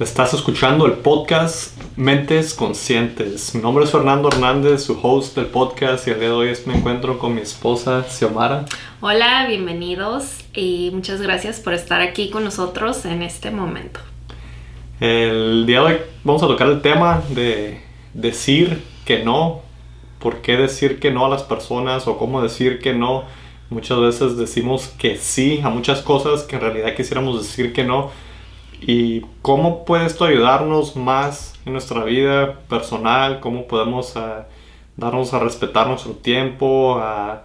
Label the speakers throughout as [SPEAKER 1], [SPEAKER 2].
[SPEAKER 1] Estás escuchando el podcast Mentes Conscientes. Mi nombre es Fernando Hernández, su host del podcast, y el día de hoy me encuentro con mi esposa Xiomara.
[SPEAKER 2] Hola, bienvenidos y muchas gracias por estar aquí con nosotros en este momento.
[SPEAKER 1] El día de hoy vamos a tocar el tema de decir que no, por qué decir que no a las personas o cómo decir que no. Muchas veces decimos que sí a muchas cosas que en realidad quisiéramos decir que no y cómo puede esto ayudarnos más en nuestra vida personal, cómo podemos ah, darnos a respetar nuestro tiempo, a,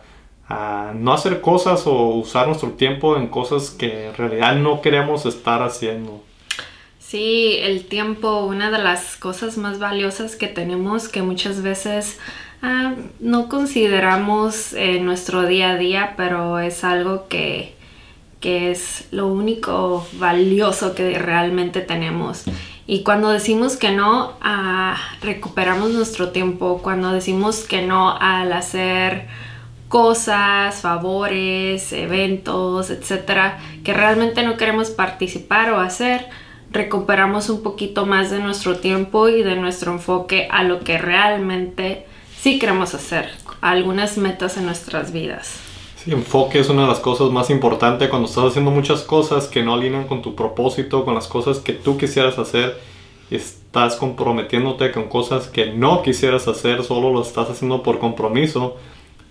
[SPEAKER 1] no hacer cosas o usar nuestro tiempo en cosas que en realidad no queremos estar haciendo.
[SPEAKER 2] Sí, el tiempo, una de las cosas más valiosas que tenemos que muchas veces ah, no consideramos en nuestro día a día, pero es algo que que es lo único valioso que realmente tenemos. Y cuando decimos que no, ah, recuperamos nuestro tiempo. Cuando decimos que no al hacer cosas, favores, eventos, etcétera, que realmente no queremos participar o hacer, recuperamos un poquito más de nuestro tiempo y de nuestro enfoque a lo que realmente sí queremos hacer, algunas metas en nuestras vidas
[SPEAKER 1] enfoque es una de las cosas más importantes cuando estás haciendo muchas cosas que no alinean con tu propósito, con las cosas que tú quisieras hacer. Estás comprometiéndote con cosas que no quisieras hacer, solo lo estás haciendo por compromiso.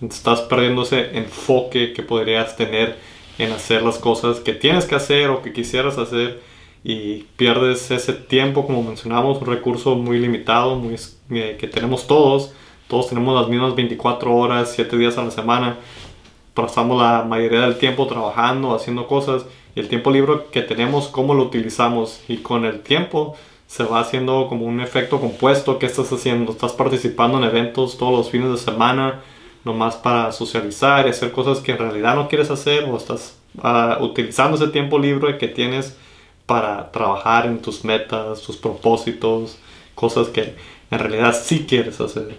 [SPEAKER 1] Estás perdiendo ese enfoque que podrías tener en hacer las cosas que tienes que hacer o que quisieras hacer y pierdes ese tiempo, como mencionamos, un recurso muy limitado, eh, que tenemos todos. Todos tenemos las mismas 24 horas, 7 días a la semana pasamos la mayoría del tiempo trabajando, haciendo cosas y el tiempo libre que tenemos, cómo lo utilizamos y con el tiempo se va haciendo como un efecto compuesto. ¿Qué estás haciendo? Estás participando en eventos todos los fines de semana, nomás para socializar y hacer cosas que en realidad no quieres hacer o estás uh, utilizando ese tiempo libre que tienes para trabajar en tus metas, tus propósitos, cosas que en realidad sí quieres hacer.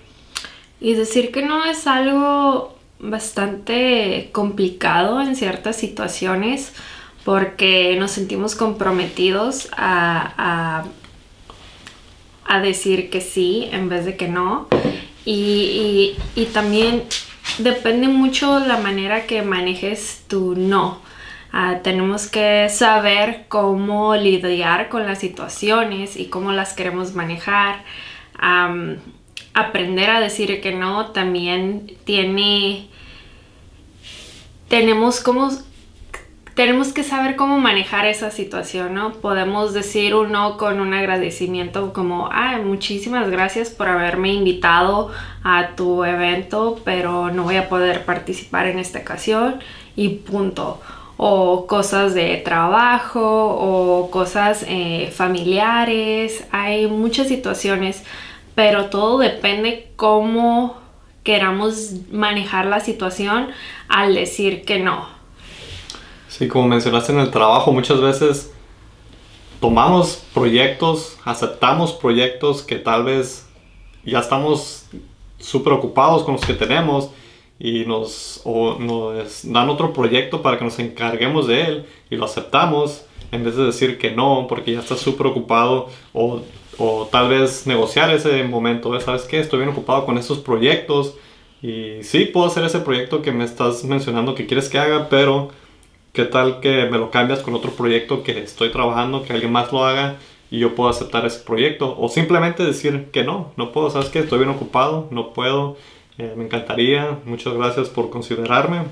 [SPEAKER 2] Y decir que no es algo bastante complicado en ciertas situaciones porque nos sentimos comprometidos a, a, decir que sí en vez de que no. Y, también depende mucho la manera que manejes tu no. Ah, tenemos que saber cómo lidiar con las situaciones y cómo las queremos manejar aprender a decir que no también tiene tenemos tenemos que saber cómo manejar esa situación, ¿no? Podemos decir un no con un agradecimiento como, ah, muchísimas gracias por haberme invitado a tu evento, pero no voy a poder participar en esta ocasión y punto. O cosas de trabajo o cosas eh, familiares. Hay muchas situaciones pero todo depende cómo queramos manejar la situación al decir que no.
[SPEAKER 1] Sí, como mencionaste en el trabajo, muchas veces tomamos proyectos, aceptamos proyectos que tal vez ya estamos súper ocupados con los que tenemos y nos, nos dan otro proyecto para que nos encarguemos de él y lo aceptamos en vez de decir que no porque ya estás súper ocupado o o tal vez negociar ese momento, ¿sabes qué? Estoy bien ocupado con estos proyectos y sí, puedo hacer ese proyecto que me estás mencionando que quieres que haga, pero ¿qué tal que me lo cambias con otro proyecto que estoy trabajando, que alguien más lo haga y yo puedo aceptar ese proyecto? O simplemente decir que no, no puedo, ¿sabes qué? Estoy bien ocupado, no puedo, eh, me encantaría, muchas gracias por considerarme.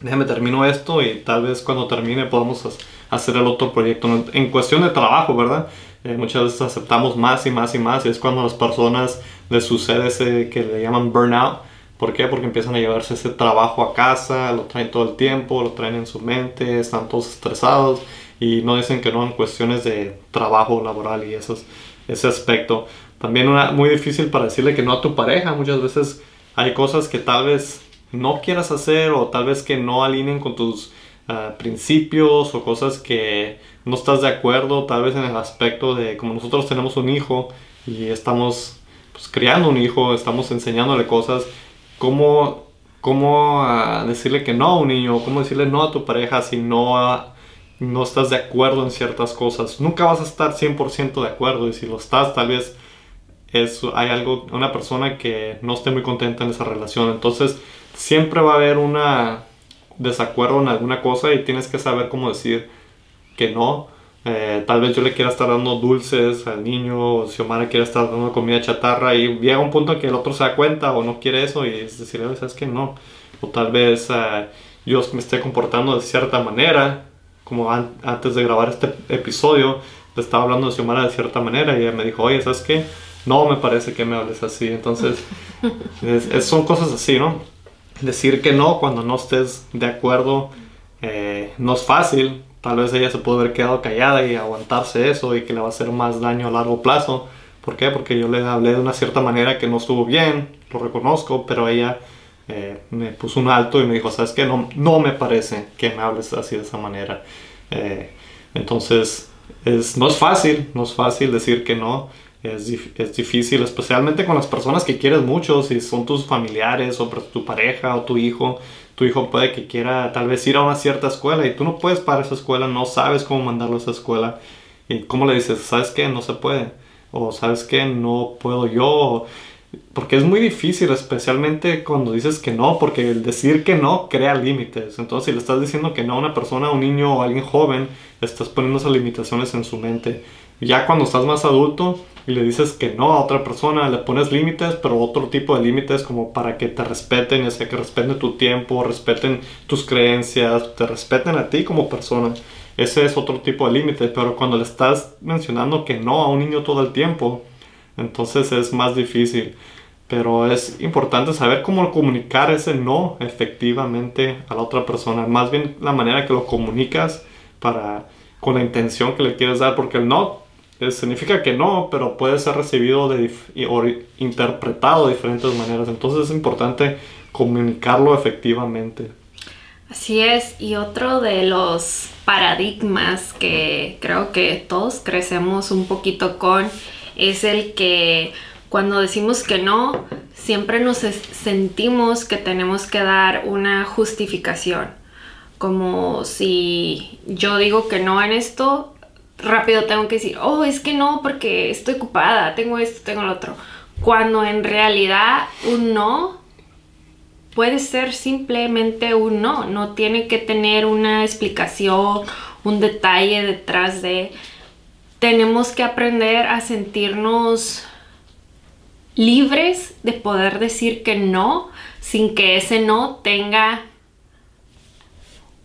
[SPEAKER 1] Déjame termino esto y tal vez cuando termine podamos hacer el otro proyecto. En cuestión de trabajo, ¿verdad? Eh, muchas veces aceptamos más y más y más y es cuando a las personas les sucede ese que le llaman burnout. ¿Por qué? Porque empiezan a llevarse ese trabajo a casa, lo traen todo el tiempo, lo traen en su mente, están todos estresados y no dicen que no en cuestiones de trabajo laboral y esos, ese aspecto. También una, muy difícil para decirle que no a tu pareja. Muchas veces hay cosas que tal vez no quieras hacer o tal vez que no alineen con tus ah, principios o cosas que no estás de acuerdo tal vez en el aspecto de como nosotros tenemos un hijo y estamos pues, criando un hijo, estamos enseñándole cosas, cómo, cómo ah, decirle que no a un niño, cómo decirle no a tu pareja si no no estás de acuerdo en ciertas cosas. Nunca vas a estar 100% de acuerdo y si lo estás, tal vez es, hay algo, una persona que no esté muy contenta en esa relación. Entonces, siempre va a haber un desacuerdo en alguna cosa y tienes que saber cómo decir que no. Eh, tal vez yo le quiera estar dando dulces al niño, o si Omar quiere estar dando comida chatarra y llega un punto en que el otro se da cuenta o no quiere eso y es decir, ¿sabes que No. O tal vez eh, yo me esté comportando de cierta manera, como antes de grabar este episodio, le estaba hablando de Xiomara de cierta manera y ella me dijo, oye, ¿sabes qué? No me parece que me hables así. Entonces, son cosas así, ¿no? Decir que no cuando no estés de acuerdo eh, no es fácil. Tal vez ella se puede haber quedado callada y aguantarse eso y que le va a hacer más daño a largo plazo. ¿Por qué? Porque yo le hablé de una cierta manera que no estuvo bien, lo reconozco, pero ella eh, me puso un alto y me dijo, ¿sabes qué? No, no me parece que me hables así de esa manera. Eh, entonces, es, no es fácil, no es fácil decir que no. Es, es, difícil, especialmente con las personas que quieres mucho, si son tus familiares o tu pareja o tu hijo. Tu hijo puede que quiera tal vez ir a una cierta escuela y tú no puedes para esa escuela, no sabes cómo mandarlo a esa escuela. ¿Y cómo le dices? ¿Sabes qué? No se puede. O ¿sabes qué? No puedo yo. Porque es muy difícil, especialmente cuando dices que no, porque el decir que no crea límites. Entonces, si le estás diciendo que no a una persona, a un niño o a alguien joven, estás poniendo esas limitaciones en su mente. Ya cuando estás más adulto y le dices que no a otra persona, le pones límites, pero otro tipo de límites como para que te respeten, ya sea que respeten tu tiempo, respeten tus creencias, te respeten a ti como persona. Ese es otro tipo de límite, pero cuando le estás mencionando que no a un niño todo el tiempo, entonces es más difícil. Pero es importante saber cómo comunicar ese no efectivamente a la otra persona. Más bien la manera que lo comunicas para, con la intención que le quieres dar. Porque el no significa que no, pero puede ser recibido de, o interpretado de diferentes maneras. Entonces es importante comunicarlo efectivamente.
[SPEAKER 2] Así es, y otro de los paradigmas que creo que todos crecemos un poquito con es el que cuando decimos que no, siempre nos sentimos que tenemos que dar una justificación. Como si yo digo que no en esto, rápido tengo que decir, oh, es que no, porque estoy ocupada, tengo esto, tengo lo otro. Cuando en realidad un no puede ser simplemente un no, no tiene que tener una explicación, un detalle detrás de tenemos que aprender a sentirnos libres de poder decir que no sin que ese no tenga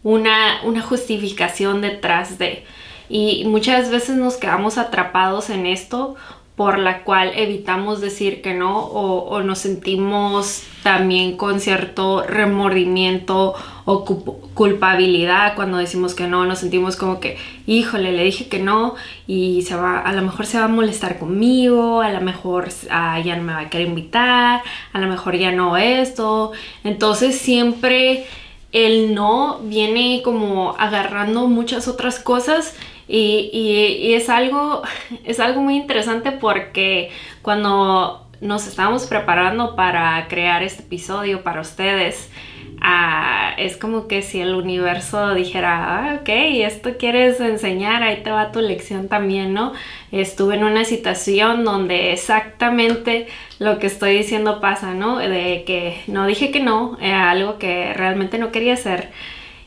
[SPEAKER 2] una, una justificación detrás de. Y muchas veces nos quedamos atrapados en esto por la cual evitamos decir que no o, nos sentimos también con cierto remordimiento o culpabilidad cuando decimos que no, nos sentimos como que, híjole, le dije que no y se va, a lo mejor se va a molestar conmigo, a lo mejor ah, ya no me va a querer invitar, a lo mejor ya no esto. Entonces siempre el no viene como agarrando muchas otras cosas y, es, algo, es algo muy interesante porque cuando nos estábamos preparando para crear este episodio para ustedes, ah, es como que si el universo dijera, ah, ok, esto quieres enseñar, ahí te va tu lección también, ¿no? Estuve en una situación donde exactamente lo que estoy diciendo pasa, ¿no? De que no dije que no, era algo que realmente no quería hacer.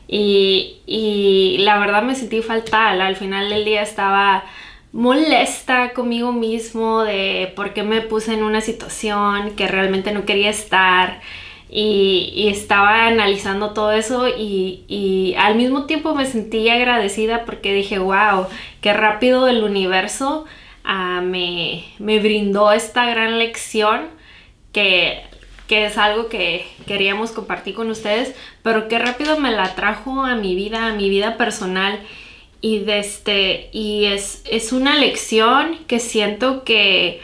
[SPEAKER 2] Y, la verdad me sentí fatal. Al final del día estaba molesta conmigo mismo de por qué me puse en una situación que realmente no quería estar. Y, estaba analizando todo eso y, al mismo tiempo me sentí agradecida porque dije, wow, qué rápido el universo ah, me, me brindó esta gran lección que que es algo que queríamos compartir con ustedes, pero que rápido me la trajo a mi vida, a mi vida personal. Y, este, y es, es una lección que siento que,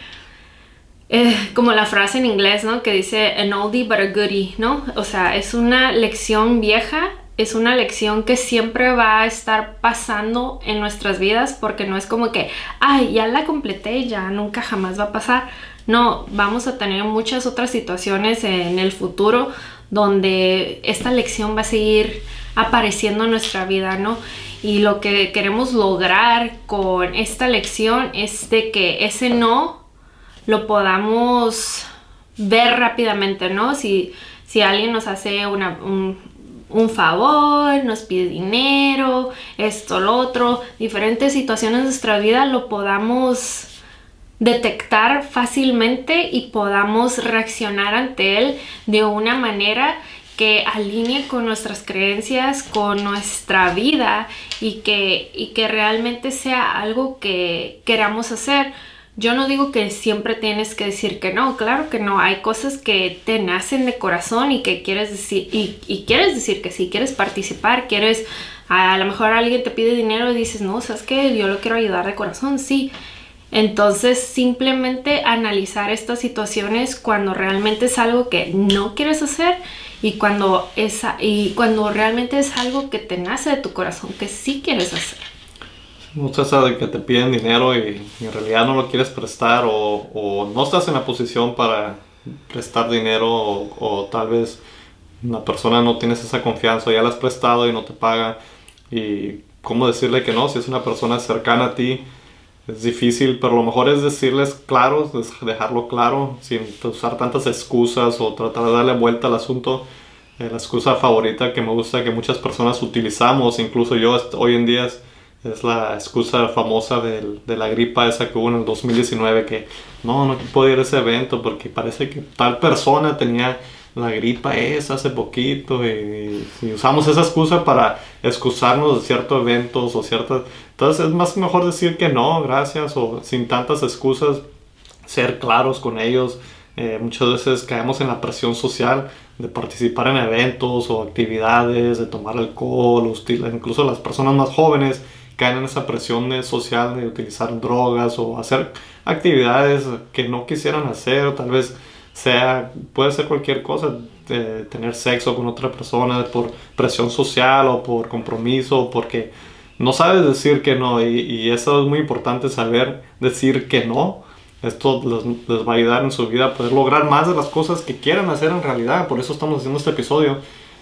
[SPEAKER 2] eh, como la frase en inglés, ¿no? Que dice, an oldie but a goodie, ¿no? O sea, es una lección vieja, es una lección que siempre va a estar pasando en nuestras vidas porque no es como que, ay, ya la completé, ya nunca jamás va a pasar no, vamos a tener muchas otras situaciones en el futuro donde esta lección va a seguir apareciendo en nuestra vida, ¿no? Y lo que queremos lograr con esta lección es de que ese no lo podamos ver rápidamente, ¿no? Si, si alguien nos hace una, un, un favor, nos pide dinero, esto, lo otro, diferentes situaciones de nuestra vida lo podamos detectar fácilmente y podamos reaccionar ante él de una manera que alinee con nuestras creencias, con nuestra vida y que, y que realmente sea algo que queramos hacer. Yo no digo que siempre tienes que decir que no, claro que no, hay cosas que te nacen de corazón y que quieres decir, y, quieres decir que sí, quieres participar, quieres, a, lo mejor alguien te pide dinero y dices, no, sabes que yo lo quiero ayudar de corazón, sí. Entonces simplemente analizar estas situaciones cuando realmente es algo que no quieres hacer y cuando, es, y cuando realmente es algo que te nace de tu corazón, que sí quieres hacer.
[SPEAKER 1] Muchas de que te piden dinero y, en realidad no lo quieres prestar o, no estás en la posición para prestar dinero o, tal vez una persona no tienes esa confianza, ya la has prestado y no te paga y cómo decirle que no si es una persona cercana a ti es difícil, pero lo mejor es decirles claro, dejarlo claro sin usar tantas excusas o tratar de darle vuelta al asunto. Eh, la excusa favorita que me gusta que muchas personas utilizamos, incluso yo hoy en día es la excusa famosa de, de la gripa esa que hubo en el 2019, que no, no puedo ir a ese evento porque parece que tal persona tenía la gripa esa hace poquito y, usamos esa excusa para excusarnos de ciertos eventos o ciertas... Entonces es más mejor decir que no, gracias, o sin tantas excusas, ser claros con ellos. Eh, muchas veces caemos en la presión social de participar en eventos o actividades, de tomar alcohol, incluso las personas más jóvenes caen en esa presión social de utilizar drogas o hacer actividades que no quisieran hacer, tal vez sea, puede ser cualquier cosa, tener sexo con otra persona por presión social o por compromiso, porque no sabes decir que no y, eso es muy importante saber decir que no. Esto les, les, va a ayudar en su vida a poder lograr más de las cosas que quieran hacer en realidad. Por eso estamos haciendo este episodio.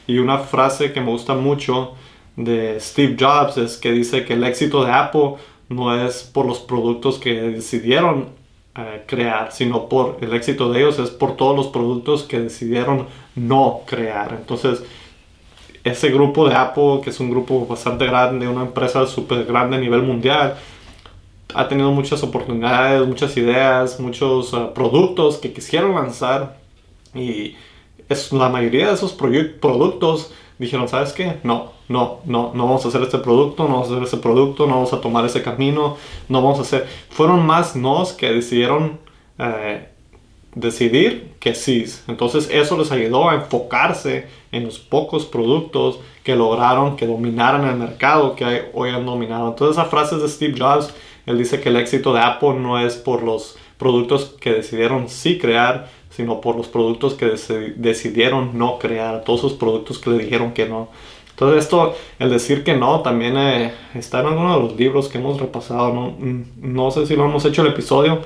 [SPEAKER 1] Y una frase que me gusta mucho de Steve Jobs es que dice que el éxito de Apple no es por los productos que decidieron eh, crear, sino por el éxito de ellos es por todos los productos que decidieron no crear. Entonces, ese grupo de Apple, que es un grupo bastante grande, una empresa súper grande a nivel mundial, ha tenido muchas oportunidades, muchas ideas, muchos eh, productos que quisieron lanzar y es, la mayoría de esos productos dijeron, ¿sabes qué? No, no, no, no vamos a hacer este producto, no vamos a hacer ese producto, no vamos a tomar ese camino, no vamos a hacer... Fueron más nos que decidieron eh, decidir que sí. Entonces eso les ayudó a enfocarse en los pocos productos que lograron que dominaran el mercado que hoy han dominado. Entonces esa frase de Steve Jobs. Él dice que el éxito de Apple no es por los productos que decidieron sí crear, sino por los productos que decidieron no crear, todos esos productos que le dijeron que no. Entonces esto, el decir que no, también eh, está en alguno de los libros que hemos repasado, ¿no? Mm, no sé si lo hemos hecho el episodio,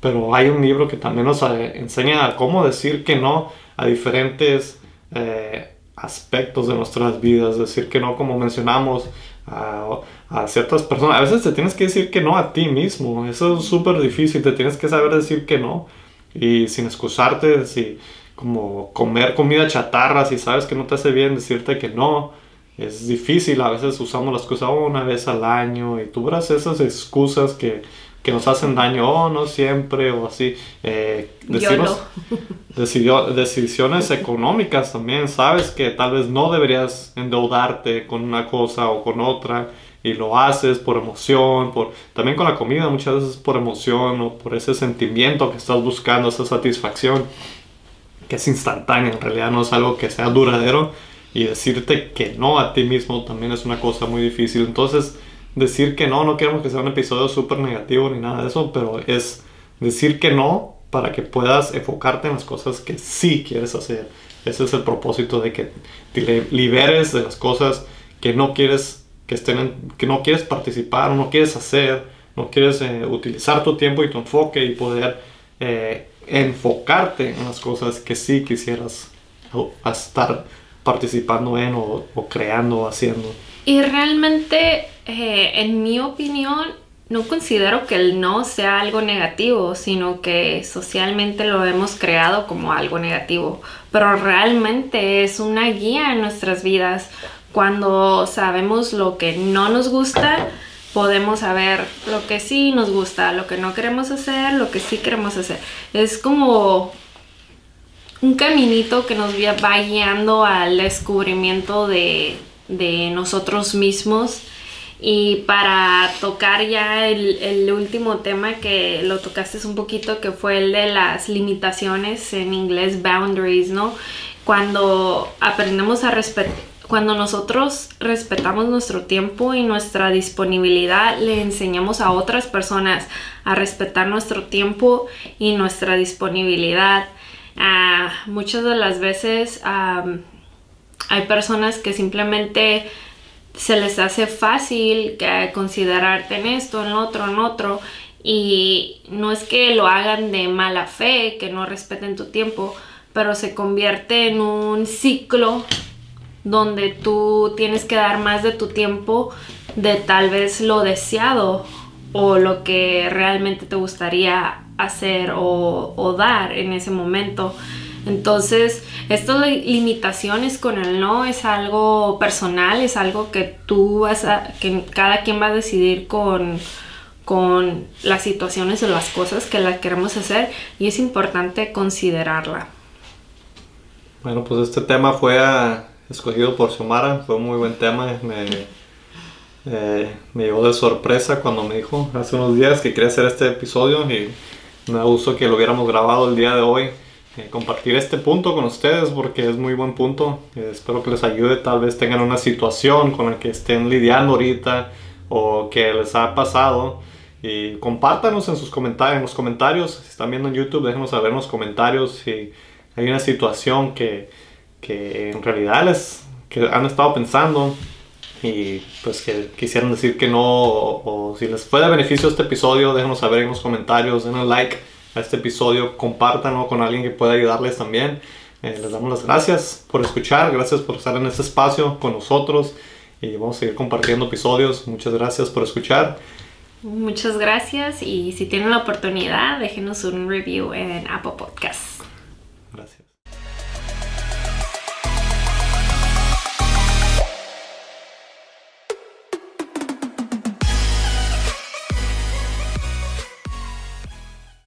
[SPEAKER 1] pero hay un libro que también nos eh, enseña cómo decir que no a diferentes eh, aspectos de nuestras vidas, decir que no como mencionamos a, a, ciertas personas. A veces te tienes que decir que no a ti mismo, eso es súper difícil, te tienes que saber decir que no y sin excusarte, si como comer comida chatarra, si sabes que no te hace bien, decirte que no. Es difícil, a veces usamos las cosas una vez al año y tú verás esas excusas que, que nos hacen daño, oh, no siempre, o así. Eh, decimos, decidió, decisiones económicas también, sabes que tal vez no deberías endeudarte con una cosa o con otra y lo haces por emoción, por también con la comida muchas veces por emoción o por ese sentimiento que estás buscando, esa satisfacción que es instantánea, en realidad no es algo que sea duradero y decirte que no a ti mismo también es una cosa muy difícil. Entonces, decir que no, no queremos que sea un episodio súper negativo ni nada de eso, pero es decir que no para que puedas enfocarte en las cosas que sí quieres hacer. Ese es el propósito de que te liberes de las cosas que no quieres que, estén que no quieres participar, no quieres hacer, no quieres eh, utilizar tu tiempo y tu enfoque y poder eh, enfocarte en las cosas que sí quisieras estar participando en o, o creando o haciendo.
[SPEAKER 2] Y realmente eh, en mi opinión, no considero que el no sea algo negativo, sino que socialmente lo hemos creado como algo negativo, pero realmente es una guía en nuestras vidas. Cuando sabemos lo que no nos gusta, podemos saber lo que sí nos gusta, lo que no queremos hacer, lo que sí queremos hacer. Es como un caminito que nos va guiando al descubrimiento de, nosotros mismos y para tocar ya el, último tema que lo tocaste un poquito, que fue el de las limitaciones, en inglés boundaries, ¿no? Cuando aprendemos a respetar, cuando nosotros respetamos nuestro tiempo y nuestra disponibilidad, le enseñamos a otras personas a respetar nuestro tiempo y nuestra disponibilidad. Ah, muchas de las veces hay personas que simplemente se les hace fácil considerarte en esto, en otro, en otro. Y no es que lo hagan de mala fe, que no respeten tu tiempo, pero se convierte en un ciclo donde tú tienes que dar más de tu tiempo de tal vez lo deseado o lo que realmente te gustaría hacer o, dar en ese momento. Entonces, estas limitaciones con el no es algo personal, es algo que tú vas a, que cada quien va a decidir con, con las situaciones o las cosas que la queremos hacer y es importante considerarla.
[SPEAKER 1] Bueno, pues este tema fue ah, escogido por Xiomara, fue un muy buen tema, me, eh, me llevó de sorpresa cuando me dijo hace unos días que quería hacer este episodio y me gusto que lo hubiéramos grabado el día de hoy eh, compartir este punto con ustedes porque es muy buen punto. Eh, espero que les ayude. Tal vez tengan una situación con la que estén lidiando ahorita o que les ha pasado. Y compártanos en sus comentarios, en los comentarios. Si están viendo en YouTube, déjenos saber en los comentarios si hay una situación que, que en realidad les que han estado pensando y pues que quisieran decir que no o, o si les fue de beneficio este episodio, déjenos saber en los comentarios, den un like a este episodio, compártanlo con alguien que pueda ayudarles también. Eh, les damos las gracias por escuchar, gracias por estar en este espacio con nosotros y vamos a seguir compartiendo episodios. Muchas gracias por escuchar.
[SPEAKER 2] Muchas gracias y si tienen la oportunidad, déjenos un review en Apple Podcasts.